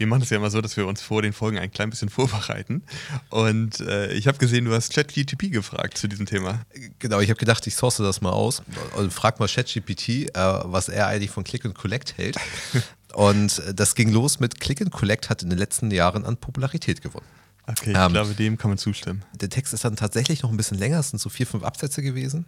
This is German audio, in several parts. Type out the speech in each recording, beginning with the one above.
wir machen es ja immer so, dass wir uns vor den Folgen ein klein bisschen vorbereiten. Und äh, ich habe gesehen, du hast ChatGTP gefragt zu diesem Thema. Genau, ich habe gedacht, ich source das mal aus und frag mal ChatGPT, äh, was er eigentlich von Click and Collect hält. und das ging los mit Click and Collect hat in den letzten Jahren an Popularität gewonnen. Okay, ich ähm, glaube, dem kann man zustimmen. Der Text ist dann tatsächlich noch ein bisschen länger, es sind so vier, fünf Absätze gewesen.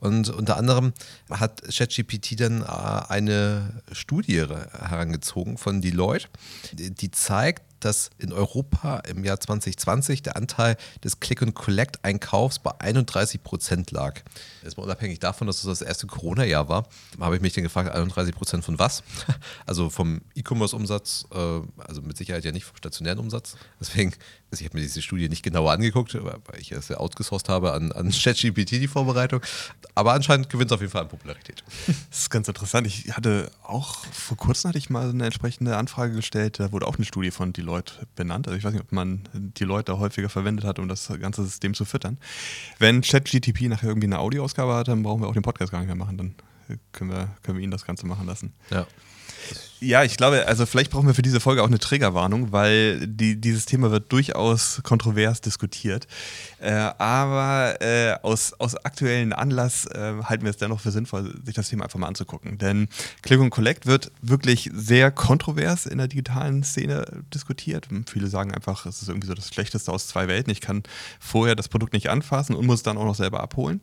Und unter anderem hat ChatGPT dann äh, eine Studie herangezogen von Deloitte, die zeigt, dass in Europa im Jahr 2020 der Anteil des Click-and-Collect-Einkaufs bei 31 Prozent lag. Erstmal unabhängig davon, dass es das erste Corona-Jahr war, habe ich mich dann gefragt, 31 Prozent von was? Also vom E-Commerce-Umsatz, äh, also mit Sicherheit ja nicht vom stationären Umsatz. Deswegen, also ich habe mir diese Studie nicht genauer angeguckt, weil ich es ja outgesourced habe an, an ChatGPT, die Vorbereitung. Aber anscheinend gewinnt es auf jeden Fall an Popularität. Das ist ganz interessant. Ich hatte auch, vor kurzem hatte ich mal eine entsprechende Anfrage gestellt, da wurde auch eine Studie von Deloitte Deloitte benannt. Also ich weiß nicht, ob man Deloitte häufiger verwendet hat, um das ganze System zu füttern. Wenn ChatGTP nachher irgendwie eine Audioausgabe hat, dann brauchen wir auch den Podcast gar nicht mehr machen. Dann können wir, können wir ihn das Ganze machen lassen. Ja. Ja, ich glaube, also vielleicht brauchen wir für diese Folge auch eine Triggerwarnung, weil die, dieses Thema wird durchaus kontrovers diskutiert. Äh, aber äh, aus, aus aktuellen Anlass äh, halten wir es dennoch für sinnvoll, sich das Thema einfach mal anzugucken. Denn Click und Collect wird wirklich sehr kontrovers in der digitalen Szene diskutiert. Viele sagen einfach, es ist irgendwie so das Schlechteste aus zwei Welten. Ich kann vorher das Produkt nicht anfassen und muss es dann auch noch selber abholen.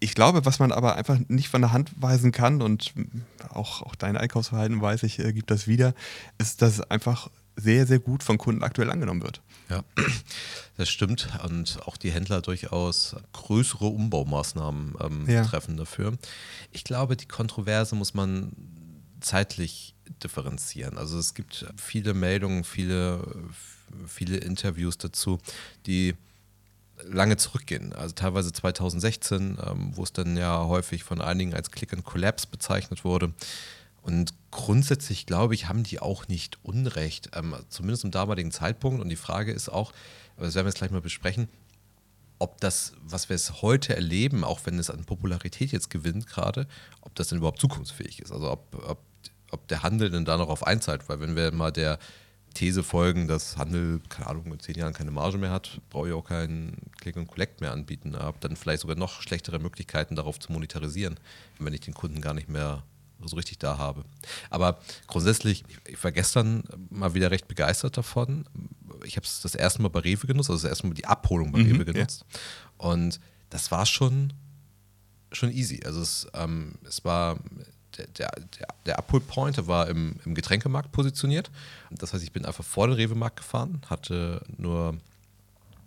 Ich glaube, was man aber einfach nicht von der Hand weisen kann und auch, auch dein Einkaufsverhalten weiß ich, äh, gibt das wieder, ist, dass es einfach sehr, sehr gut von Kunden aktuell angenommen wird. Ja, das stimmt. Und auch die Händler durchaus größere Umbaumaßnahmen ähm, ja. treffen dafür. Ich glaube, die Kontroverse muss man zeitlich differenzieren. Also es gibt viele Meldungen, viele, viele Interviews dazu, die lange zurückgehen. Also teilweise 2016, ähm, wo es dann ja häufig von einigen als Click and Collapse bezeichnet wurde. Und grundsätzlich, glaube ich, haben die auch nicht Unrecht, ähm, zumindest zum damaligen Zeitpunkt. Und die Frage ist auch, das werden wir jetzt gleich mal besprechen, ob das, was wir es heute erleben, auch wenn es an Popularität jetzt gewinnt gerade, ob das denn überhaupt zukunftsfähig ist. Also ob, ob, ob der Handel denn da noch auf einzahlt. Weil wenn wir mal der These folgen, dass Handel, keine Ahnung, in zehn Jahren keine Marge mehr hat, brauche ich auch keinen Click und Collect mehr anbieten. Habe dann vielleicht sogar noch schlechtere Möglichkeiten, darauf zu monetarisieren, wenn ich den Kunden gar nicht mehr so richtig da habe. Aber grundsätzlich, ich war gestern mal wieder recht begeistert davon. Ich habe es das erste Mal bei Rewe genutzt, also das erste Mal die Abholung bei mhm, Rewe genutzt. Ja. Und das war schon, schon easy. Also es, ähm, es war der, der, der Abholpoint war im, im Getränkemarkt positioniert. Das heißt, ich bin einfach vor den Rewe-Markt gefahren, hatte nur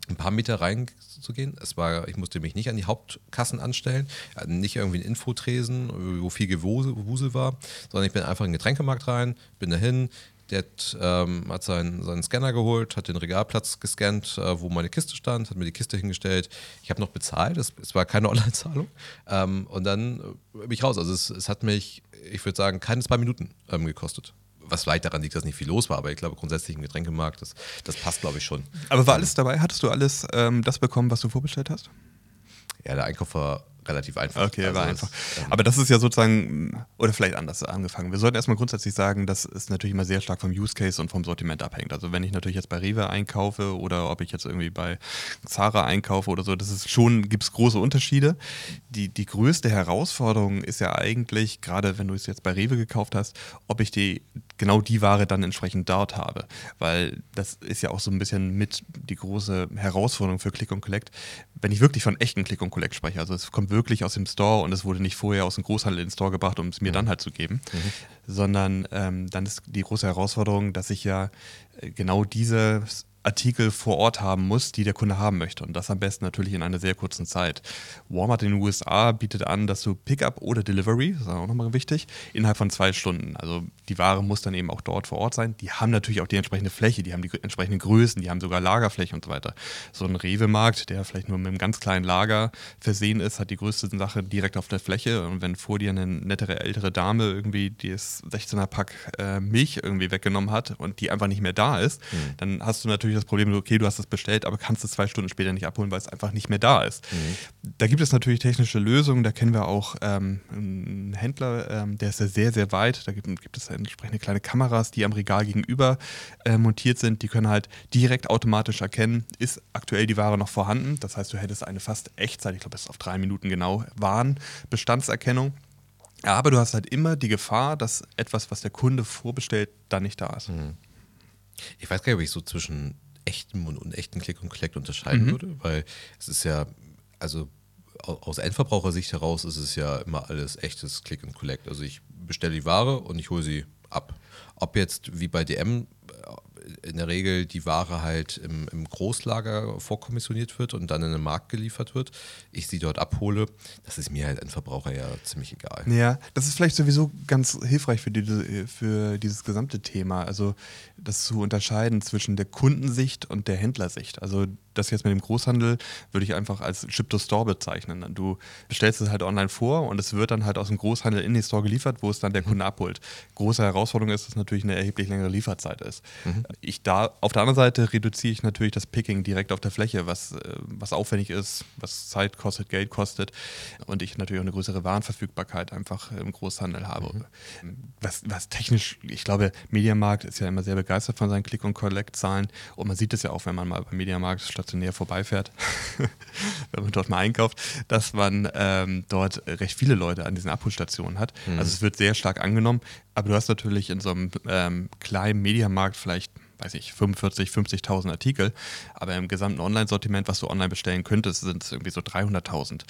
ein paar Meter reinzugehen. Es war, ich musste mich nicht an die Hauptkassen anstellen, nicht irgendwie einen Infotresen, wo viel Gewusel war, sondern ich bin einfach in den Getränkemarkt rein, bin dahin, der hat, ähm, hat seinen, seinen Scanner geholt, hat den Regalplatz gescannt, äh, wo meine Kiste stand, hat mir die Kiste hingestellt. Ich habe noch bezahlt, es, es, war keine Online-Zahlung. Ähm, und dann äh, bin ich raus. Also es, es hat mich, ich würde sagen, keine zwei Minuten ähm, gekostet was vielleicht daran liegt, dass nicht viel los war, aber ich glaube grundsätzlich im Getränkemarkt, das, das passt, glaube ich, schon. Aber war alles dabei? Hattest du alles ähm, das bekommen, was du vorbestellt hast? Ja, der Einkauf war relativ einfach. Okay, also war einfach. Das, ähm, Aber das ist ja sozusagen, oder vielleicht anders angefangen. Wir sollten erstmal grundsätzlich sagen, dass es natürlich immer sehr stark vom Use Case und vom Sortiment abhängt. Also wenn ich natürlich jetzt bei Rewe einkaufe oder ob ich jetzt irgendwie bei Zara einkaufe oder so, das ist schon, gibt es große Unterschiede. Die, die größte Herausforderung ist ja eigentlich, gerade wenn du es jetzt bei Rewe gekauft hast, ob ich die genau die Ware dann entsprechend dort habe. Weil das ist ja auch so ein bisschen mit die große Herausforderung für Click und Collect. Wenn ich wirklich von echten Click und Collect spreche, also es kommt wirklich aus dem Store und es wurde nicht vorher aus dem Großhandel in den Store gebracht, um es mir mhm. dann halt zu geben, mhm. sondern ähm, dann ist die große Herausforderung, dass ich ja äh, genau dieses Artikel vor Ort haben muss, die der Kunde haben möchte. Und das am besten natürlich in einer sehr kurzen Zeit. Walmart in den USA bietet an, dass du Pickup oder Delivery, das ist auch nochmal wichtig, innerhalb von zwei Stunden. Also die Ware muss dann eben auch dort vor Ort sein. Die haben natürlich auch die entsprechende Fläche, die haben die entsprechenden Größen, die haben sogar Lagerfläche und so weiter. So ein Rewe-Markt, der vielleicht nur mit einem ganz kleinen Lager versehen ist, hat die größte Sache direkt auf der Fläche. Und wenn vor dir eine nettere ältere Dame irgendwie das 16er Pack äh, Milch irgendwie weggenommen hat und die einfach nicht mehr da ist, mhm. dann hast du natürlich das Problem, okay, du hast es bestellt, aber kannst es zwei Stunden später nicht abholen, weil es einfach nicht mehr da ist. Mhm. Da gibt es natürlich technische Lösungen, da kennen wir auch ähm, einen Händler, ähm, der ist ja sehr, sehr weit. Da gibt, gibt, es entsprechende kleine Kameras, die am Regal gegenüber äh, montiert sind. Die können halt direkt automatisch erkennen, ist aktuell die Ware noch vorhanden. Das heißt, du hättest eine fast Echtzeit, ich glaube, es ist auf drei Minuten genau, Warenbestandserkennung. Aber du hast halt immer die Gefahr, dass etwas, was der Kunde vorbestellt, dann nicht da ist. Mhm. Ich weiß gar nicht, ob ich so zwischen echtem und unechten Click und Collect unterscheiden mhm. würde, weil es ist ja, also aus Endverbrauchersicht heraus ist es ja immer alles echtes Click und Collect. Also ich bestelle die Ware und ich hole sie ab. Ob jetzt wie bei DM in der Regel die Ware halt im, im, Großlager vorkommissioniert wird und dann in den Markt geliefert wird, ich sie dort abhole, das ist mir halt ein Verbraucher ja ziemlich egal. Ja, das ist vielleicht sowieso ganz hilfreich für, die, für dieses gesamte Thema, also das zu unterscheiden zwischen der Kundensicht und der Händlersicht. Also das jetzt mit dem Großhandel würde ich einfach als Ship-to-Store bezeichnen. Du bestellst es halt online vor und es wird dann halt aus dem Großhandel in den Store geliefert, wo es dann der. Kunde abholt. Große Herausforderung ist, dass natürlich eine erheblich längere Lieferzeit ist. Mhm. Ich da, auf der anderen Seite reduziere ich natürlich das Picking direkt auf der Fläche, was, äh, was aufwendig ist, was Zeit kostet, Geld kostet und ich natürlich auch eine größere Warenverfügbarkeit einfach im Großhandel habe. Mhm. Was, was technisch, ich glaube, Mediamarkt ist ja immer sehr begeistert von seinen Click- und Collect-Zahlen und man sieht es ja auch, wenn man mal beim Mediamarkt statt stationär vorbeifährt, wenn man dort mal einkauft, dass man ähm, dort recht viele Leute an diesen Abholstationen hat. Mhm. Also es wird sehr stark angenommen, aber du hast natürlich in so einem ähm, kleinen Mediamarkt vielleicht weiß ich, 45, 50.000 Artikel. Aber im gesamten Online-Sortiment, was du online bestellen könntest, sind es irgendwie so 300.000.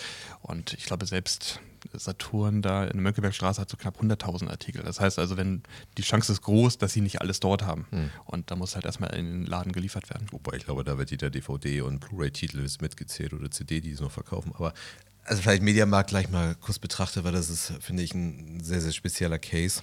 Und ich glaube, selbst Saturn da in der Mönckebergstraße hat so knapp 100.000 Artikel. Das heißt also, wenn die Chance ist groß, dass sie nicht alles dort haben. Hm. Und da muss halt erstmal in den Laden geliefert werden. Wobei ich glaube, da wird jeder DVD und Blu-ray-Titel mitgezählt oder CD, die sie noch verkaufen. Aber also vielleicht Mediamarkt gleich mal kurz betrachtet, weil das ist, finde ich, ein sehr, sehr spezieller Case.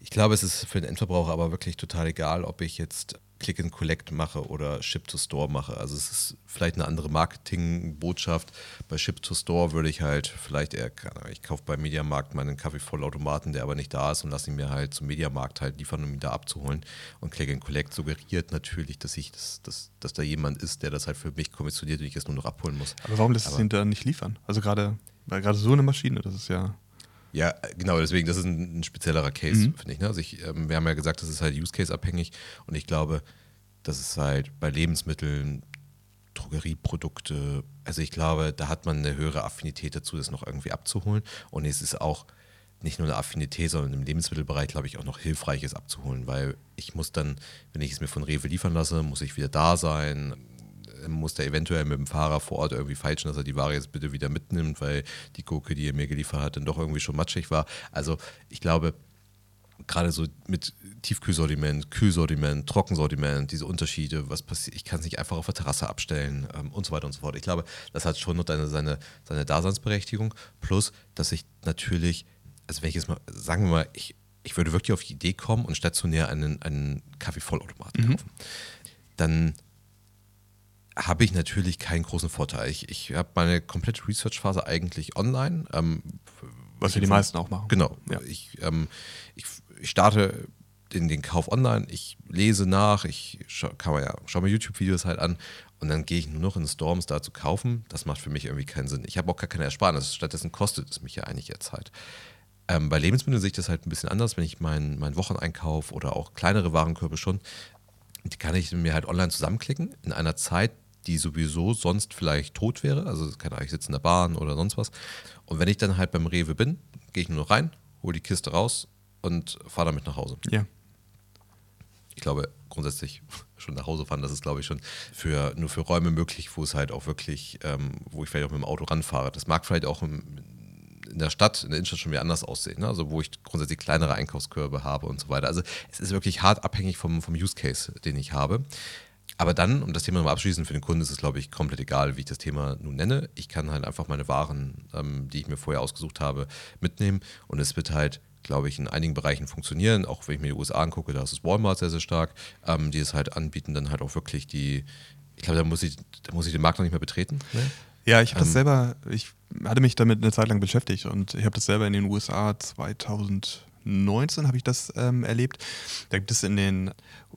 Ich glaube, es ist für den Endverbraucher aber wirklich total egal, ob ich jetzt Click and Collect mache oder Ship to Store mache. Also es ist vielleicht eine andere Marketingbotschaft. Bei Ship to Store würde ich halt vielleicht eher, ich kaufe beim Mediamarkt meinen Kaffeevollautomaten, der aber nicht da ist und lasse ihn mir halt zum Mediamarkt halt liefern, um ihn da abzuholen. Und Click and Collect suggeriert natürlich, dass ich das, dass, dass da jemand ist, der das halt für mich kommissioniert und ich es nur noch abholen muss. Aber warum lässt es ihn da nicht liefern? Also gerade, weil gerade so eine Maschine, das ist ja. Ja, genau, deswegen, das ist ein, ein speziellerer Case, mhm. finde ich. Ne? Also ich, ähm, wir haben ja gesagt, das ist halt Use Case abhängig und ich glaube, das ist halt bei Lebensmitteln, Drogerieprodukte, also ich glaube, da hat man eine höhere Affinität dazu, das noch irgendwie abzuholen. Und es ist auch nicht nur eine Affinität, sondern im Lebensmittelbereich, glaube ich, auch noch hilfreiches abzuholen, weil ich muss dann, wenn ich es mir von Rewe liefern lasse, muss ich wieder da sein, muss der eventuell mit dem Fahrer vor Ort irgendwie feilschen, dass er die Ware jetzt bitte wieder mitnimmt, weil die Gurke, die er mir geliefert hat, dann doch irgendwie schon matschig war. Also ich glaube, gerade so mit Tiefkühlsortiment, Kühlsortiment, Trockensortiment, diese Unterschiede, was passiert, ich kann es nicht einfach auf der Terrasse abstellen ähm, und so weiter und so fort. Ich glaube, das hat schon noch seine, seine, seine Daseinsberechtigung. Plus, dass ich natürlich, also wenn ich jetzt mal, sagen wir mal, ich, ich würde wirklich auf die Idee kommen und stationär einen, einen Kaffeevollautomaten mhm. kaufen. Dann habe ich natürlich keinen großen Vorteil. Ich, ich habe meine komplette Research-Phase eigentlich online. Ähm, Was ja die meisten auch machen. Genau. Ja. Ich, ähm, ich, ich, starte den, den Kauf online, ich lese nach, ich scha kann ja, schaue mir YouTube-Videos halt an und dann gehe ich nur noch in Storms da zu kaufen. Das macht für mich irgendwie keinen Sinn. Ich habe auch gar keine Ersparnis. Stattdessen kostet es mich ja eigentlich jetzt halt. Ähm, bei Lebensmitteln sehe ich das halt ein bisschen anders, wenn ich meinen mein Wocheneinkauf oder auch kleinere Warenkörbe schon, die kann ich mir halt online zusammenklicken in einer Zeit, die sowieso sonst vielleicht tot wäre. Also keine Ahnung, ich sitze in der Bahn oder sonst was. Und wenn ich dann halt beim Rewe bin, gehe ich nur noch rein, hole die Kiste raus und fahre damit nach Hause. Ja. Ich glaube, grundsätzlich schon nach Hause fahren, das ist, glaube ich, schon für, nur für Räume möglich, wo es halt auch wirklich, ähm, wo ich vielleicht auch mit dem Auto ranfahre. Das mag vielleicht auch im, in der Stadt, in der Innenstadt schon wieder anders aussehen. Ne? Also wo ich grundsätzlich kleinere Einkaufskörbe habe und so weiter. Also es ist wirklich hart abhängig vom, vom Use Case, den ich habe. Aber dann, um das Thema nochmal abschließen, für den Kunden ist es, glaube ich, komplett egal, wie ich das Thema nun nenne. Ich kann halt einfach meine Waren, ähm, die ich mir vorher ausgesucht habe, mitnehmen und es wird halt, glaube ich, in einigen Bereichen funktionieren. Auch wenn ich mir die USA angucke, da ist es Walmart sehr, sehr stark, ähm, die es halt anbieten, dann halt auch wirklich die, ich glaube, da muss ich, da muss ich den Markt noch nicht mehr betreten. Ne? Ja, ich habe das ähm, selber, ich hatte mich damit eine Zeit lang beschäftigt und ich habe das selber in den USA 2000 2019 habe ich das ähm, erlebt. Da gibt es in den,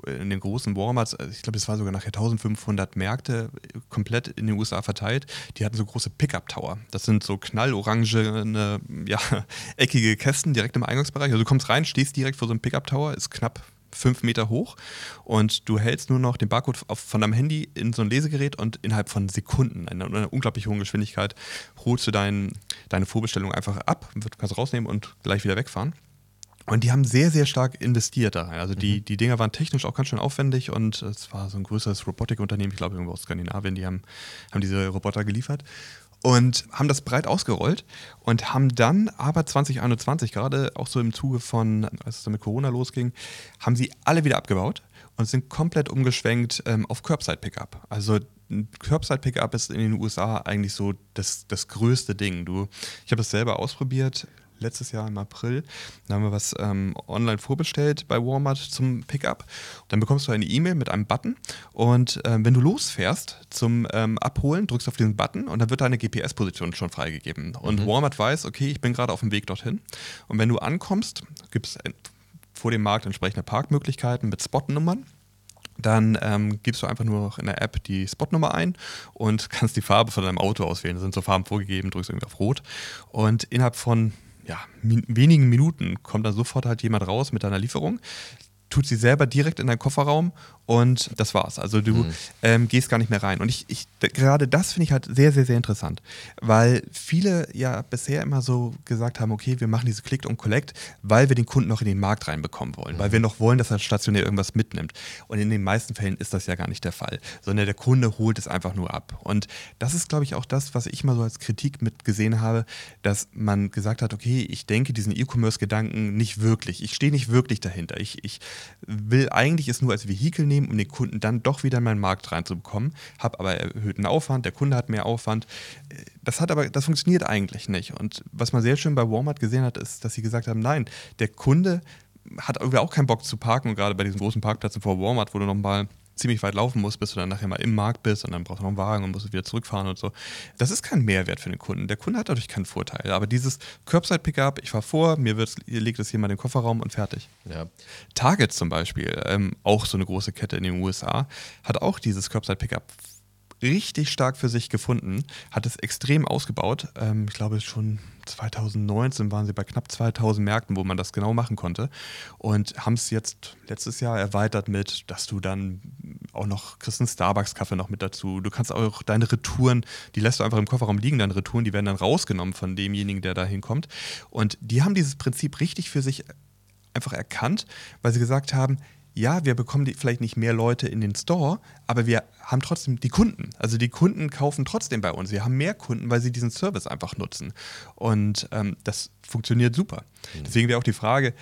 in den großen Walmarts, also ich glaube, es war sogar nachher 1500 Märkte komplett in den USA verteilt. Die hatten so große Pickup-Tower. Das sind so knallorange, ja, eckige Kästen direkt im Eingangsbereich. Also du kommst rein, stehst direkt vor so einem Pickup-Tower, ist knapp fünf Meter hoch und du hältst nur noch den Barcode auf, von deinem Handy in so ein Lesegerät und innerhalb von Sekunden, in einer, unglaublich hohen Geschwindigkeit, holst du dein, deine Vorbestellung einfach ab, kannst rausnehmen und gleich wieder wegfahren. Und die haben sehr, sehr stark investiert da rein. Also die, mhm. die Dinger waren technisch auch ganz schön aufwendig und es war so ein größeres Robotikunternehmen, ich glaube irgendwo aus Skandinavien, die haben, haben diese Roboter geliefert und haben das breit ausgerollt und haben dann aber 2021, gerade auch so im Zuge von, als es dann mit Corona losging, haben sie alle wieder abgebaut und sind komplett umgeschwenkt ähm, auf Curbside-Pickup. Also Curbside-Pickup ist in den USA eigentlich so das, das größte Ding. Du, ich habe das selber ausprobiert letztes Jahr im April. Da haben wir was ähm, online vorbestellt bei Walmart zum Pickup. Dann bekommst du eine E-Mail mit einem Button und ähm, wenn du losfährst zum ähm, Abholen, drückst du auf diesen Button und dann wird deine GPS-Position schon freigegeben. Und mhm. Walmart weiß, okay, ich bin gerade auf dem Weg dorthin. Und wenn du ankommst, gibt es vor dem Markt entsprechende Parkmöglichkeiten mit Spotnummern dann ähm, gibst du einfach nur noch in der App die Spotnummer ein und kannst die Farbe von deinem Auto auswählen. Da sind so Farben vorgegeben, drückst irgendwie auf Rot. Und innerhalb von ja, min wenigen Minuten kommt dann sofort halt jemand raus mit deiner Lieferung, tut sie selber direkt in deinen Kofferraum und das war's. Also du mhm. ähm, gehst gar nicht mehr rein. Und ich, ich gerade das finde ich halt sehr, sehr, sehr interessant, weil viele ja bisher immer so gesagt haben, okay, wir machen diese Click und Collect, weil wir den Kunden noch in den Markt reinbekommen wollen, mhm. weil wir noch wollen, dass er stationär irgendwas mitnimmt. Und in den meisten Fällen ist das ja gar nicht der Fall, sondern der Kunde holt es einfach nur ab. Und das ist, glaube ich, auch das, was ich mal so als Kritik mitgesehen habe, dass man gesagt hat, okay, ich denke diesen E-Commerce-Gedanken nicht wirklich. Ich stehe nicht wirklich dahinter. Ich, ich will eigentlich es nur als Vehikel nehmen, um den Kunden dann doch wieder in meinen Markt reinzubekommen, habe aber erhöhten Aufwand, der Kunde hat mehr Aufwand. Das hat aber, das funktioniert eigentlich nicht. Und was man sehr schön bei Walmart gesehen hat, ist, dass sie gesagt haben, nein, der Kunde hat irgendwie auch keinen Bock zu parken und gerade bei diesen großen Parkplätzen vor Walmart, wo du nochmal ziemlich weit laufen musst, bis du dann nachher mal im Markt bist und dann brauchst du noch einen Wagen und musst wieder zurückfahren und so. Das ist kein Mehrwert für den Kunden. Der Kunde hat dadurch keinen Vorteil. Aber dieses Curbside-Pickup, ich fahre vor, mir wird, ihr legt es hier mal in den Kofferraum und fertig. Ja. Target zum Beispiel, ähm, auch so eine große Kette in den USA, hat auch dieses Curbside-Pickup richtig stark für sich gefunden, hat es extrem ausgebaut. Ähm, ich glaube, schon 2019 waren sie bei knapp 2000 Märkten, wo man das genau machen konnte. Und haben es jetzt letztes Jahr erweitert mit, dass du dann auch noch kriegst einen Starbucks-Kaffee noch mit dazu. Du kannst auch deine Retouren, die lässt du einfach im Kofferraum liegen, deine Retouren, die werden dann rausgenommen von demjenigen, der da hinkommt. Und die haben dieses Prinzip richtig für sich einfach erkannt, weil sie gesagt haben, ja, wir bekommen die, vielleicht nicht mehr Leute in den Store, aber wir haben trotzdem die Kunden. Also die Kunden kaufen trotzdem bei uns. Wir haben mehr Kunden, weil sie diesen Service einfach nutzen. Und ähm, das funktioniert super. Mhm. Deswegen wäre auch die Frage,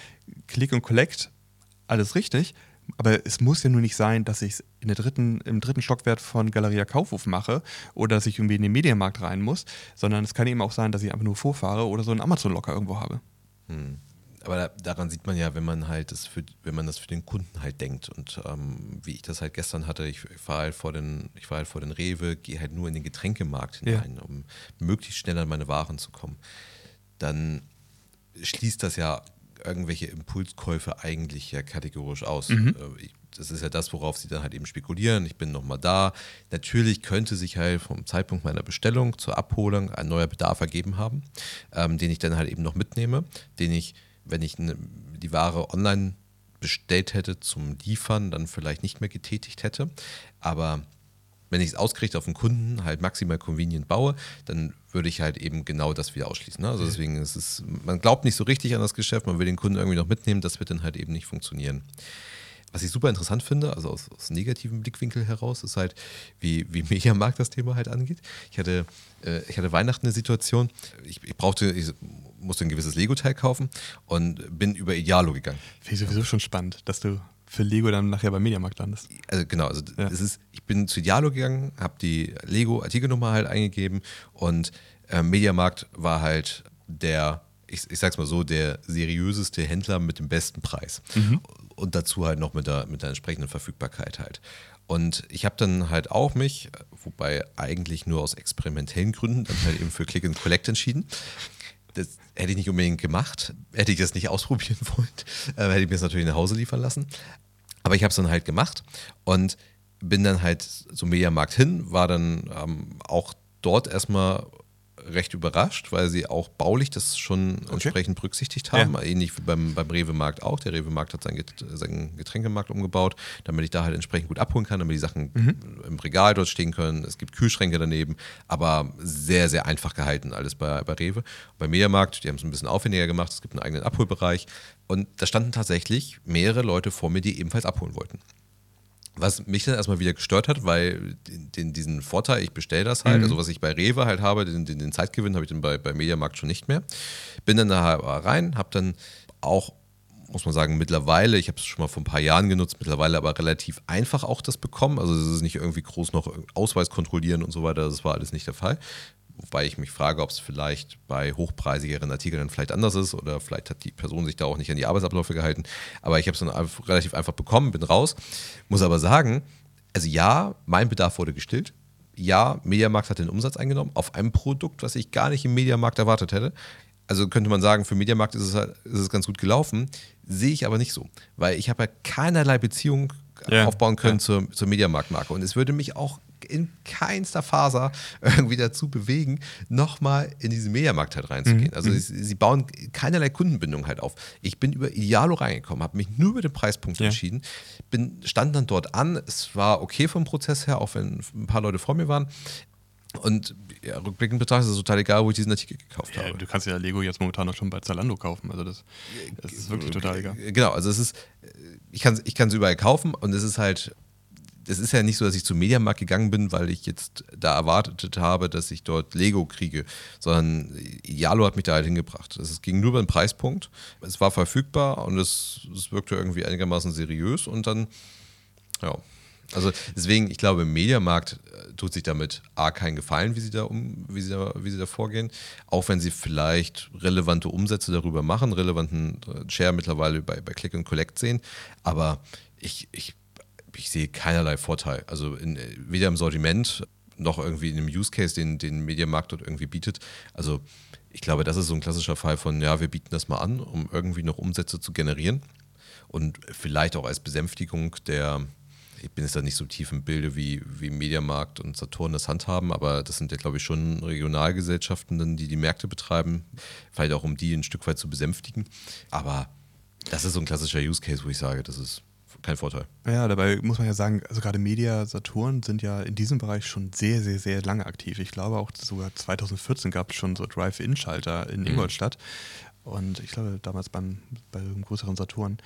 Click und Collect, alles richtig, aber es muss ja nur nicht sein, dass ich es dritten, im dritten Stockwert von Galeria Kaufhof mache oder dass ich irgendwie in den Medienmarkt rein muss, sondern es kann eben auch sein, dass ich einfach nur vorfahre oder so einen Amazon-Locker irgendwo habe. Hm aber da, daran sieht man ja, wenn man halt das für, wenn man das für den Kunden halt denkt und ähm, wie ich das halt gestern hatte, ich, ich fahre halt vor den, ich fahre halt vor den Rewe, gehe halt nur in den Getränkemarkt hinein, ja. um möglichst schnell an meine Waren zu kommen. Dann schließt das ja irgendwelche Impulskäufe eigentlich ja kategorisch aus. Mhm. Äh, das ist ja das, worauf sie dann halt eben spekulieren. Ich bin nochmal da. Natürlich könnte sich halt vom Zeitpunkt meiner Bestellung zur Abholung ein neuer Bedarf ergeben haben, ähm, den ich dann halt eben noch mitnehme, den ich wenn ich ne, die Ware online bestellt hätte zum Liefern, dann vielleicht nicht mehr getätigt hätte. Aber wenn ich es ausgerichtet auf den Kunden halt maximal convenient baue, dann würde ich halt eben genau das wieder ausschließen. Ne? Also deswegen ist es, man glaubt nicht so richtig an das Geschäft, man will den Kunden irgendwie noch mitnehmen, das wird dann halt eben nicht funktionieren. Was ich super interessant finde, also aus, aus negativem Blickwinkel heraus, ist halt, wie, wie Mediamarkt das Thema halt angeht. Ich hatte, äh, ich hatte Weihnachten eine Situation, ich, ich brauchte, ich musste ein gewisses Lego-Teil kaufen und bin über Idealo gegangen. Finde ich sowieso schon spannend, dass du für Lego dann nachher beim Mediamarkt landest. Also genau, also ja. es ist, ich bin zu Idealo gegangen, habe die Lego-Artikelnummer halt eingegeben und äh, Mediamarkt war halt der, ich, ich sag's mal so, der seriöseste Händler mit dem besten Preis. Mhm. Und dazu halt noch mit der, mit der entsprechenden Verfügbarkeit halt. Und ich habe dann halt auch mich, wobei eigentlich nur aus experimentellen Gründen, dann halt eben für Click and Collect entschieden Das hätte ich nicht unbedingt gemacht. Hätte ich das nicht ausprobieren wollen, äh, hätte ich mir das natürlich nach Hause liefern lassen. Aber ich habe es dann halt gemacht und bin dann halt zum Mediamarkt hin, war dann ähm, auch dort erstmal recht überrascht, weil sie auch baulich das schon okay. entsprechend berücksichtigt haben. Ja. Ähnlich wie beim, beim Rewe-Markt auch. Der Rewe-Markt hat seinen, seinen Getränkemarkt umgebaut, damit ich da halt entsprechend gut abholen kann, damit die Sachen mhm. im Regal dort stehen können. Es gibt Kühlschränke daneben, aber sehr, sehr einfach gehalten alles bei, bei Rewe. Beim Mediamarkt, die haben es ein bisschen aufwendiger gemacht. Es gibt einen eigenen Abholbereich. Und da standen tatsächlich mehrere Leute vor mir, die ebenfalls abholen wollten. Was mich dann erstmal wieder gestört hat, weil den, diesen Vorteil, ich bestelle das halt, mhm. also was ich bei Rewe halt habe, den, den, den Zeitgewinn habe ich dann bei, bei Mediamarkt schon nicht mehr. Bin dann da rein, habe dann auch, muss man sagen, mittlerweile, ich habe es schon mal vor ein paar Jahren genutzt, mittlerweile aber relativ einfach auch das bekommen. Also es ist nicht irgendwie groß noch Ausweis kontrollieren und so weiter, das war alles nicht der Fall. Wobei ich mich frage, ob es vielleicht bei hochpreisigeren Artikeln vielleicht anders ist oder vielleicht hat die Person sich da auch nicht an die Arbeitsabläufe gehalten. Aber ich habe es dann relativ einfach bekommen, bin raus. Muss aber sagen, also ja, mein Bedarf wurde gestillt. Ja, Mediamarkt hat den Umsatz eingenommen auf einem Produkt, was ich gar nicht im Mediamarkt erwartet hätte. Also könnte man sagen, für Mediamarkt ist es, halt, ist es ganz gut gelaufen. Sehe ich aber nicht so, weil ich habe ja keinerlei Beziehung ja, aufbauen können ja. zur, zur Mediamarkt-Marke. Und es würde mich auch in keinster Faser irgendwie dazu bewegen, nochmal in diesen Mediamarkt halt reinzugehen. Mhm. Also mhm. sie, sie, bauen keinerlei Kundenbindung halt auf. Ich bin über Idealo reingekommen, habe mich nur über den Preispunkt ja. entschieden, bin, stand dann dort an. Es war okay vom Prozess her, auch wenn ein paar Leute vor mir waren. Und ja, rückblickend betrachtet ist es total egal, wo ich diesen Artikel gekauft ja, habe. Du kannst ja Lego jetzt momentan auch schon bei Zalando kaufen. Also das, das ist wirklich total egal. Genau, also es ist, ich kann es ich überall kaufen und es ist halt es ist ja nicht so, dass ich zum Mediamarkt gegangen bin, weil ich jetzt da erwartet habe, dass ich dort Lego kriege, sondern Jalo hat mich da halt hingebracht. Es ging nur über den Preispunkt. Es war verfügbar und es, es wirkte irgendwie einigermaßen seriös und dann, ja. Also deswegen, ich glaube, im Mediamarkt äh, tut sich damit A keinen Gefallen, wie sie da um, wie sie da, wie sie da vorgehen. Auch wenn sie vielleicht relevante Umsätze darüber machen, relevanten äh, Share mittlerweile bei, bei Click und Collect sehen. Aber ich, ich ich sehe keinerlei Vorteil. Also in, weder im Sortiment noch irgendwie in einem Use Case, den, den Mediamarkt dort irgendwie bietet. Also ich glaube, das ist so ein klassischer Fall von, ja, wir bieten das mal an, um irgendwie noch Umsätze zu generieren. Und vielleicht auch als Besänftigung der, ich bin jetzt da nicht so tief im Bilde, wie, wie Mediamarkt und Saturn das handhaben, aber das sind ja, glaube ich, schon Regionalgesellschaften, die die Märkte betreiben. Vielleicht auch, um die ein Stück weit zu besänftigen. Aber das ist so ein klassischer Use Case, wo ich sage, das ist kein Vorteil. Ja, dabei muss man ja sagen, also gerade Media Saturn sind ja in diesem Bereich schon sehr, sehr, sehr lange aktiv. Ich glaube auch sogar 2014 gab es schon so Drive-In-Schalter in mhm. Ingolstadt. Und ich glaube damals beim, bei einem größeren Saturn.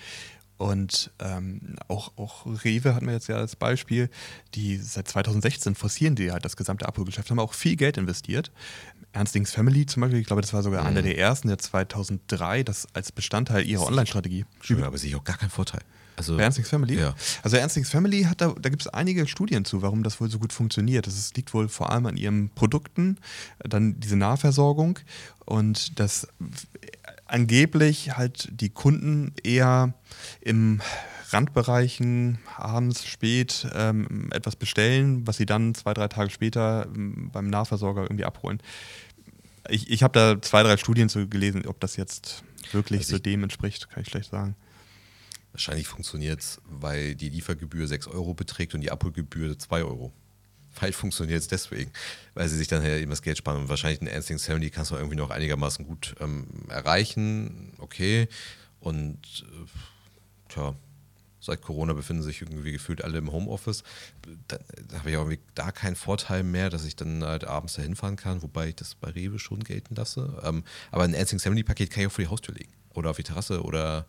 Und ähm, auch, auch Rewe hatten wir jetzt ja als Beispiel, die seit 2016 forcieren die halt das gesamte Abholgeschäft, haben auch viel Geld investiert. Ernstings Family zum Beispiel, ich glaube, das war sogar mhm. einer der ersten, der 2003 das als Bestandteil ihrer Online-Strategie. Aber sehe ich auch gar keinen Vorteil. Also, Bei Ernstings Family? Ja. Also Ernstings Family hat da, da gibt es einige Studien zu, warum das wohl so gut funktioniert. Das liegt wohl vor allem an ihren Produkten, dann diese Nahversorgung und dass angeblich halt die Kunden eher im Randbereichen abends spät ähm, etwas bestellen, was sie dann zwei, drei Tage später ähm, beim Nahversorger irgendwie abholen. Ich, ich habe da zwei, drei Studien zu gelesen, ob das jetzt wirklich also so dem entspricht, kann ich schlecht sagen. Wahrscheinlich funktioniert es, weil die Liefergebühr 6 Euro beträgt und die Abholgebühr 2 Euro. Vielleicht funktioniert es deswegen, weil sie sich dann ja eben das Geld sparen. Und wahrscheinlich den Ernst Ceremony kannst du irgendwie noch einigermaßen gut ähm, erreichen. Okay. Und äh, tja, seit Corona befinden sich irgendwie gefühlt alle im Homeoffice. Da, da habe ich auch irgendwie da keinen Vorteil mehr, dass ich dann halt abends dahin fahren kann, wobei ich das bei Rewe schon gelten lasse. Ähm, aber ein Ernst Ceremony-Paket kann ich auch vor die Haustür legen. Oder auf die Terrasse oder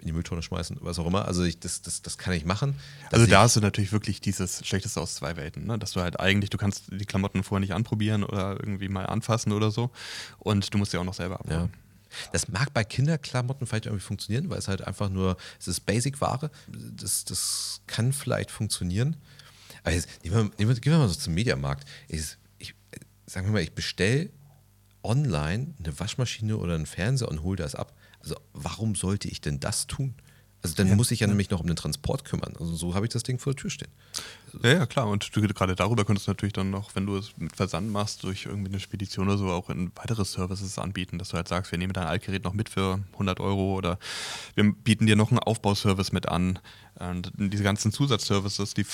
in die Mülltonne schmeißen, was auch immer. Also ich, das, das, das kann ich machen. Also da hast du natürlich wirklich dieses Schlechteste aus zwei Welten, ne? dass du halt eigentlich, du kannst die Klamotten vorher nicht anprobieren oder irgendwie mal anfassen oder so und du musst sie auch noch selber abholen. Ja. Das mag bei Kinderklamotten vielleicht irgendwie funktionieren, weil es halt einfach nur, es ist Basic-Ware. Das, das kann vielleicht funktionieren. Aber jetzt, nehmen wir, gehen wir mal so zum Mediamarkt. Ich, ich, sagen wir mal, ich bestelle online eine Waschmaschine oder einen Fernseher und hole das ab. Also warum sollte ich denn das tun? Also dann ja, muss ich ja, ja, nämlich noch um den Transport kümmern. Also so habe ich das Ding vor der Tür stehen. Ja, ja, klar. Und gerade darüber könntest du natürlich dann noch, wenn du es mit Versand machst, durch irgendwie eine Spedition oder so, auch in weitere Services anbieten, dass du halt sagst, wir nehmen dein Altgerät noch mit für 100 Euro oder wir bieten dir noch einen Aufbauservice mit an. Und diese ganzen Zusatzservices, die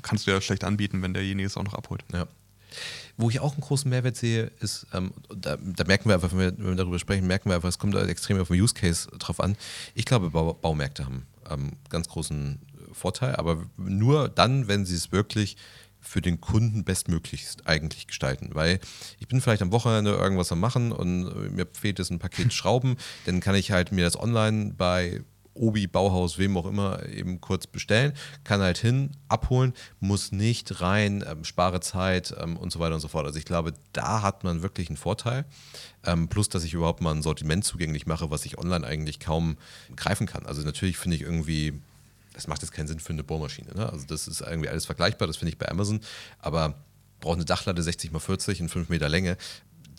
kannst du ja schlecht anbieten, wenn derjenige es auch noch abholt. Ja. Wo ich auch einen großen Mehrwert sehe, ist, ähm, da, da, merken wir einfach, wenn wir, wenn wir, darüber sprechen, merken wir einfach, es kommt extrem auf den Use Case drauf an. Ich glaube, Bau, Baumärkte haben ähm, ganz großen Vorteil, aber nur dann, wenn sie es wirklich für den Kunden bestmöglichst eigentlich gestalten. Weil ich bin vielleicht am Wochenende irgendwas am Machen und mir fehlt jetzt ein Paket Schrauben, dann kann ich halt mir das online bei Obi, Bauhaus, wem auch immer, eben kurz bestellen, kann halt hin, abholen, muss nicht rein, ähm, spare Zeit ähm, und so weiter und so fort. Also ich glaube, da hat man wirklich einen Vorteil. Ähm, plus, dass ich überhaupt mal ein Sortiment zugänglich mache, was ich online eigentlich kaum greifen kann. Also natürlich finde ich irgendwie, das macht jetzt keinen Sinn für eine Bohrmaschine. Ne? Also das ist irgendwie alles vergleichbar, das finde ich bei Amazon, aber braucht eine Dachlatte 60 x 40 in 5 Meter Länge.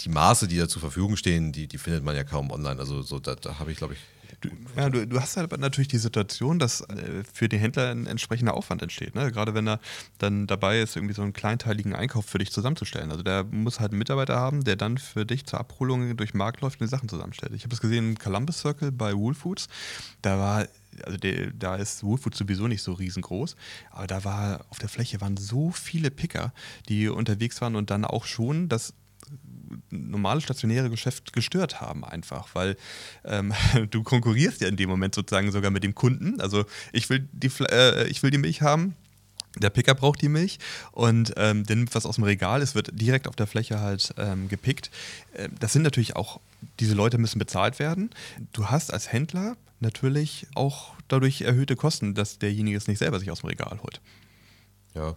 Die Maße, die da zur Verfügung stehen, die, die findet man ja kaum online. Also so, da, da habe ich, glaube ich, Du, ja, du, du hast halt natürlich die Situation, dass äh, für die Händler ein entsprechender Aufwand entsteht. Ne? Gerade wenn er dann dabei ist, irgendwie so einen kleinteiligen Einkauf für dich zusammenzustellen. Also der muss halt einen Mitarbeiter haben, der dann für dich zur Abholung durch den Markt läuft und die Sachen zusammenstellt. Ich habe es gesehen im Columbus Circle bei Wool Foods. Da war also der, da ist Woolfood sowieso nicht so riesengroß, aber da war auf der Fläche waren so viele Picker, die unterwegs waren und dann auch schon das normale stationäre Geschäft gestört haben, einfach, weil ähm, du konkurrierst ja in dem Moment sozusagen sogar mit dem Kunden. Also ich will die, äh, ich will die Milch haben, der Picker braucht die Milch und ähm, der nimmt was aus dem Regal, es wird direkt auf der Fläche halt ähm, gepickt. Äh, das sind natürlich auch, diese Leute müssen bezahlt werden. Du hast als Händler natürlich auch dadurch erhöhte Kosten, dass derjenige es nicht selber sich aus dem Regal holt. Ja,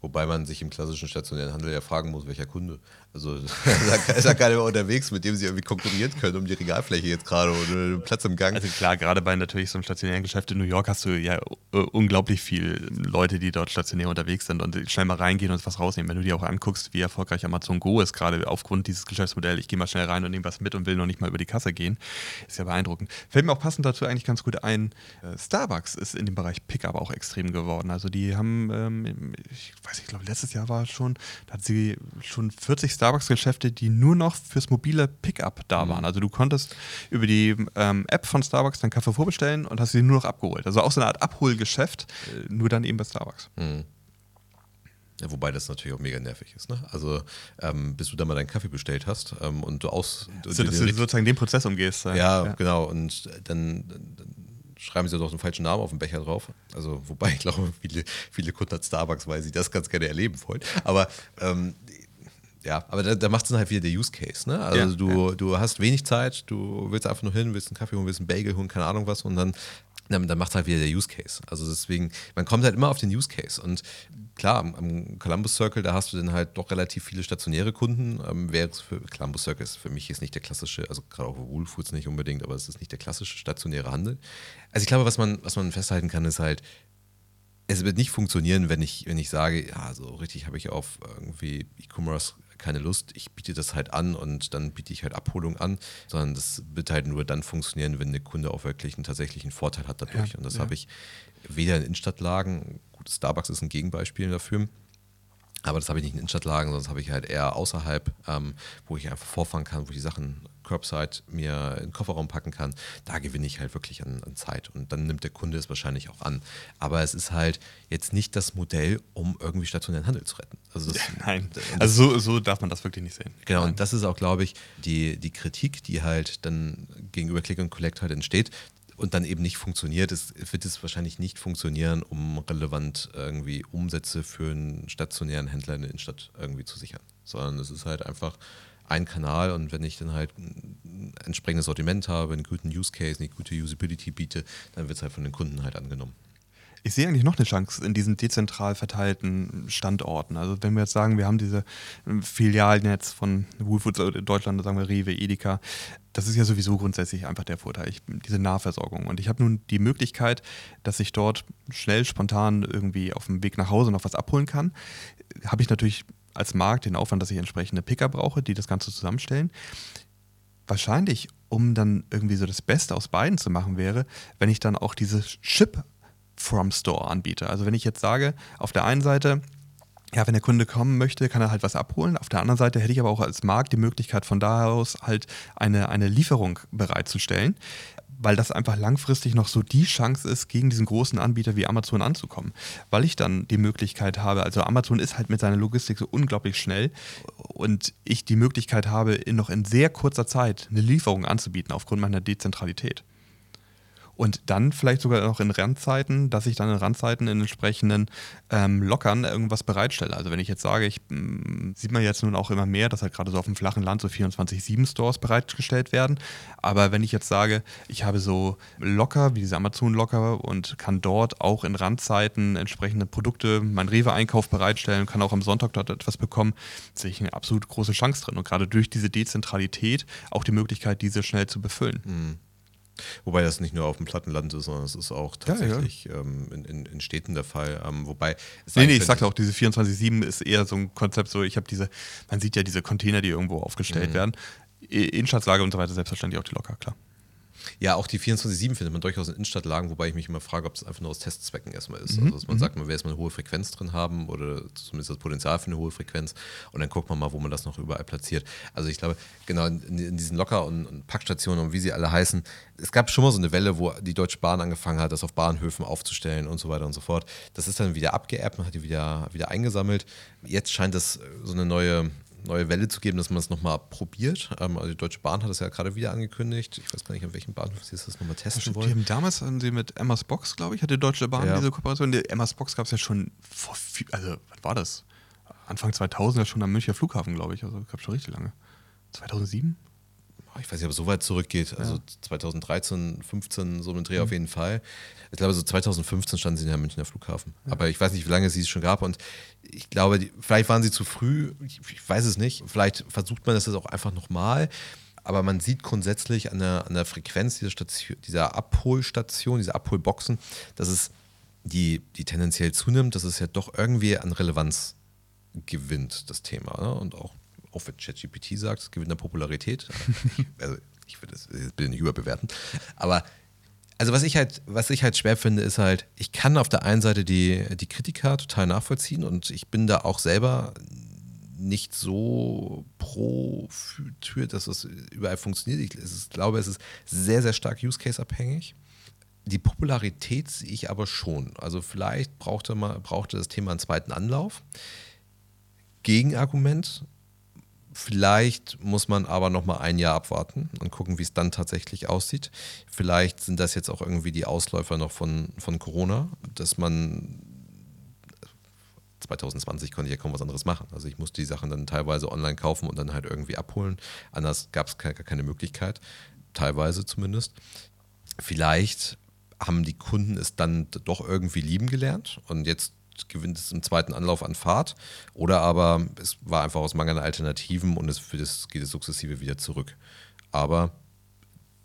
Wobei man sich im klassischen stationären Handel ja fragen muss, welcher Kunde. Also ist ja keiner unterwegs, mit dem sie irgendwie konkurrieren können um die Regalfläche jetzt gerade oder Platz im Gang. Also klar, gerade bei natürlich so einem stationären Geschäft in New York hast du ja äh, unglaublich viele Leute, die dort stationär unterwegs sind und schnell mal reingehen und was rausnehmen. Wenn du dir auch anguckst, wie erfolgreich Amazon Go ist, gerade aufgrund dieses Geschäftsmodells, ich gehe mal schnell rein und nehme was mit und will noch nicht mal über die Kasse gehen, ist ja beeindruckend. Fällt mir auch passend dazu eigentlich ganz gut ein, äh, Starbucks ist in dem Bereich Pickup auch extrem geworden. Also die haben, ähm, ich weiß nicht, ich glaube letztes Jahr war es schon, da hat sie schon 40 Starbucks Starbucks-Geschäfte, die nur noch fürs mobile Pickup da mhm. waren. Also du konntest über die ähm, App von Starbucks deinen Kaffee vorbestellen und hast sie nur noch abgeholt. Also auch so eine Art Abholgeschäft, äh, nur dann eben bei Starbucks. Mhm. Ja, wobei das natürlich auch mega nervig ist. Ne? Also, ähm, bis du da mal deinen Kaffee bestellt hast ähm, und du aus. So, dass du sozusagen den Prozess umgehst. Ja, ja, genau. Und dann, dann schreiben sie doch den falschen Namen auf den Becher drauf. Also, wobei ich glaube, viele, viele Kunden hat Starbucks, weil sie das ganz gerne erleben wollen. Aber ähm, ja, aber da, da macht es dann halt wieder der Use Case. Ne? Also ja, du, ja. du hast wenig Zeit, du willst einfach nur hin, willst einen Kaffee holen, willst einen Bagel holen, keine Ahnung was und dann, dann, macht halt wieder der Use Case. Also deswegen, man kommt halt immer auf den Use Case und klar, am, Columbus Circle, da hast du dann halt doch relativ viele stationäre Kunden. Ähm, wäre für Columbus Circle ist für mich jetzt nicht der klassische, also gerade auch Wool Foods nicht unbedingt, aber es ist nicht der klassische stationäre Handel. Also ich glaube, was man, was man festhalten kann, ist halt, es wird nicht funktionieren, wenn ich, wenn ich sage, ja, so richtig habe ich auf irgendwie E-Commerce keine Lust, ich biete das halt an und dann biete ich halt Abholung an, sondern das wird halt nur dann funktionieren, wenn der Kunde auch wirklich einen tatsächlichen Vorteil hat dadurch. Ja, und das ja. habe ich weder in Innenstadtlagen, gut, Starbucks ist ein Gegenbeispiel dafür, aber das habe ich nicht in Innenstadtlagen, sondern das habe ich halt eher außerhalb, ähm, wo ich einfach vorfahren kann, wo ich die Sachen Curbside mir in den Kofferraum packen kann. Da gewinne ich halt wirklich an, an, Zeit. Und dann nimmt der Kunde es wahrscheinlich auch an. Aber es ist halt jetzt nicht das Modell, um irgendwie stationären Handel zu retten. Also das, Nein, also so, so, darf man das wirklich nicht sehen. Genau, Nein. und das ist auch, glaube ich, die, die Kritik, die halt dann gegenüber Click und Collect halt entsteht, und dann eben nicht funktioniert, es wird es wahrscheinlich nicht funktionieren, um relevant irgendwie Umsätze für einen stationären Händler in der Innenstadt irgendwie zu sichern. Sondern es ist halt einfach ein Kanal und wenn ich dann halt ein entsprechendes Sortiment habe, einen guten Use Case, eine gute Usability biete, dann wird es halt von den Kunden halt angenommen. Ich sehe eigentlich noch eine Chance in diesen dezentral verteilten Standorten. Also wenn wir jetzt sagen, wir haben diese ähm, Filialnetz von Woolfoods in Deutschland, sagen wir Rewe, Edeka, das ist ja sowieso grundsätzlich einfach der Vorteil, ich, diese Nahversorgung. Und ich habe nun die Möglichkeit, dass ich dort schnell, spontan irgendwie auf dem Weg nach Hause noch was abholen kann. Habe ich natürlich als Markt den Aufwand, dass ich entsprechende Picker brauche, die das Ganze zusammenstellen wahrscheinlich, um dann irgendwie so das Beste aus beiden zu machen, wäre, wenn ich dann auch dieses Chip from Store anbiete. Also wenn ich jetzt sage, auf der einen Seite, ja, wenn der Kunde kommen möchte, kann er halt was abholen. Auf der anderen Seite hätte ich aber auch als Markt die Möglichkeit, von da aus halt eine, eine Lieferung bereitzustellen, weil das einfach langfristig noch so die Chance ist, gegen diesen großen Anbieter wie Amazon anzukommen. Weil ich dann die Möglichkeit habe, also Amazon ist halt mit seiner Logistik so unglaublich schnell und ich die Möglichkeit habe, in noch in sehr kurzer Zeit eine Lieferung anzubieten aufgrund meiner Dezentralität und dann vielleicht sogar noch in Randzeiten, dass ich dann in Randzeiten in entsprechenden ähm, Lockern irgendwas bereitstelle. Also wenn ich jetzt sage, ich mh, mm, sieht man jetzt nun auch immer mehr, dass halt gerade so auf dem flachen Land so 24-7 Stores bereitgestellt werden. Aber wenn ich jetzt sage, ich habe so Locker, wie diese Amazon-Locker und kann dort auch in Randzeiten entsprechende Produkte, mein Rewe-Einkauf bereitstellen, kann auch am Sonntag dort etwas bekommen, sehe ich eine absolut große Chance drin. Und gerade durch diese Dezentralität auch die Möglichkeit, diese schnell zu befüllen. Mhm. Wobei das nicht nur auf dem Plattenland ist, sondern es ist auch tatsächlich ja, ja. Ähm, in, in, in, Städten der Fall. Ähm, wobei. Nee, nee, ich sagte auch, diese 24-7 ist eher so ein Konzept, so ich habe diese, man sieht ja diese Container, die irgendwo aufgestellt mhm. werden. Innenstadtlage und so weiter, selbstverständlich auch die locker, klar. Ja, auch die 24-7 findet man durchaus in Innenstadtlagen, wobei ich mich immer frage, ob es einfach nur aus Testzwecken erstmal ist. Mhm. Also, dass man mhm. sagt, man will erstmal eine hohe Frequenz drin haben oder zumindest das Potenzial für eine hohe Frequenz und dann guckt man mal, wo man das noch überall platziert. Also, ich glaube, genau in, in diesen Locker- und, und, Packstationen und wie sie alle heißen, es gab schon mal so eine Welle, wo die Deutsche Bahn angefangen hat, das auf Bahnhöfen aufzustellen und so weiter und so fort. Das ist dann wieder abgeerbt, man hat die wieder, wieder eingesammelt. Jetzt scheint das so eine neue neue Welle zu geben, dass man es nochmal probiert. Ähm, also die Deutsche Bahn hat es ja gerade wieder angekündigt. Ich weiß gar nicht, an welchem Bahnhof sie das nochmal testen wollen. Die haben damals haben sie mit Emma's Box, glaube ich, hat die Deutsche Bahn ja. diese Kooperation. Die Emma's Box gab es ja schon vor, also wann war das? Anfang 2000 ja schon am Münchner Flughafen, glaube ich. Also gab es schon richtig lange. 2007? Ich weiß nicht, ob es so weit zurückgeht, also ja. 2013, 15, so ein Dreh mhm. auf jeden Fall. Ich glaube, so 2015 standen sie in der Münchner Flughafen. Ja. Aber ich weiß nicht, wie lange sie es schon gab und ich glaube, die, vielleicht waren sie zu früh, ich, ich, weiß es nicht. Vielleicht versucht man das jetzt auch einfach nochmal. Aber man sieht grundsätzlich an der, an der Frequenz dieser, Station, dieser Abholstation, dieser Abholboxen, dass es die, die tendenziell zunimmt, dass es ja doch irgendwie an Relevanz gewinnt, das Thema. Ne? Und auch auch wenn ChatGPT sagt, es gewinnt an Popularität. also ich will das Bild nicht überbewerten. Aber also was ich halt, was ich halt schwer finde, ist halt, ich kann auf der einen Seite die, die Kritiker total nachvollziehen und ich bin da auch selber nicht so pro für, dass es überall funktioniert. Ich, ist, glaube, es ist sehr, sehr stark Use Case abhängig. Die Popularität sehe ich aber schon. Also vielleicht brauchte, man, brauchte das Thema einen zweiten Anlauf. Gegenargument, Vielleicht muss man aber noch mal ein Jahr abwarten und gucken, wie es dann tatsächlich aussieht. Vielleicht sind das jetzt auch irgendwie die Ausläufer noch von, von Corona, dass man 2020 konnte ich ja kaum was anderes machen. Also ich musste die Sachen dann teilweise online kaufen und dann halt irgendwie abholen. Anders gab es gar keine Möglichkeit, teilweise zumindest. Vielleicht haben die Kunden es dann doch irgendwie lieben gelernt und jetzt gewinnt es im zweiten Anlauf an Fahrt. Oder aber es war einfach aus Mangel an Alternativen und es, geht es sukzessive wieder zurück. Aber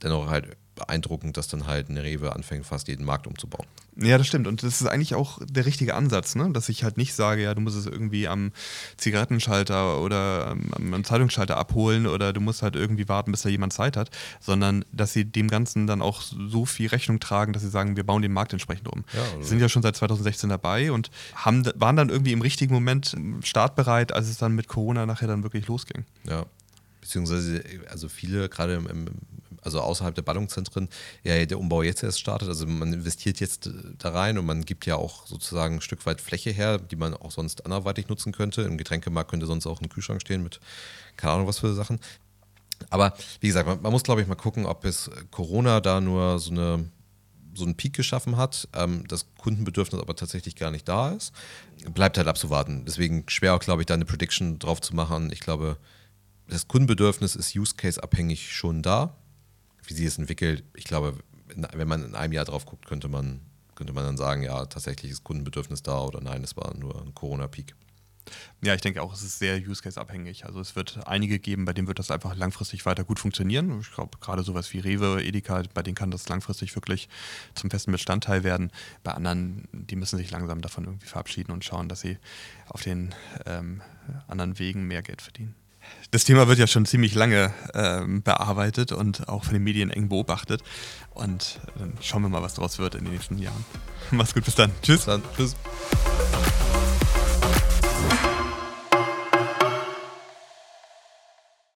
dennoch halt beeindruckend, dass dann halt eine Rewe anfängt, fast jeden Markt umzubauen. Ja, das stimmt. Und das ist eigentlich auch der richtige Ansatz, ne? dass ich halt nicht sage, ja, du musst es irgendwie am Zigarettenschalter oder am, am Zeitungsschalter abholen oder du musst halt irgendwie warten, bis da jemand Zeit hat, sondern dass sie dem Ganzen dann auch so viel Rechnung tragen, dass sie sagen, wir bauen den Markt entsprechend um. Ja, sind ja schon seit 2016 dabei und haben, waren dann irgendwie im richtigen Moment startbereit, als es dann mit Corona nachher dann wirklich losging. Ja, beziehungsweise also viele gerade im, im, also außerhalb der Ballungszentren, ja der Umbau jetzt erst startet. Also man investiert jetzt äh, da rein und man gibt ja auch sozusagen ein Stück weit Fläche her, die man auch sonst anderweitig nutzen könnte. Im Getränkemarkt könnte sonst auch ein Kühlschrank stehen mit keine Ahnung was für Sachen. Aber wie gesagt, man, man muss glaube ich mal gucken, ob es Corona da nur so eine so einen Peak geschaffen hat, ähm, das Kundenbedürfnis aber tatsächlich gar nicht da ist. Bleibt halt abzuwarten. Deswegen schwer glaube ich, da eine Prediction drauf zu machen. Ich glaube, das Kundenbedürfnis ist Use Case abhängig schon da wie sie es entwickelt, ich glaube, wenn man in einem Jahr drauf guckt, könnte man, könnte man dann sagen, ja, tatsächlich ist Kundenbedürfnis da oder nein, es war nur ein Corona-Peak. Ja, ich denke auch, es ist sehr Use-Case-abhängig. Also es wird einige geben, bei denen wird das einfach langfristig weiter gut funktionieren. Ich glaube, gerade sowas wie Rewe, Edeka, bei denen kann das langfristig wirklich zum festen Bestandteil werden. Bei anderen, die müssen sich langsam davon irgendwie verabschieden und schauen, dass sie auf den ähm, anderen Wegen mehr Geld verdienen. Das Thema wird ja schon ziemlich lange ähm, bearbeitet und auch von den Medien eng beobachtet. Und dann schauen wir mal, was daraus wird in den nächsten Jahren. Mach's gut, bis dann. Tschüss. Bis dann. Tschüss.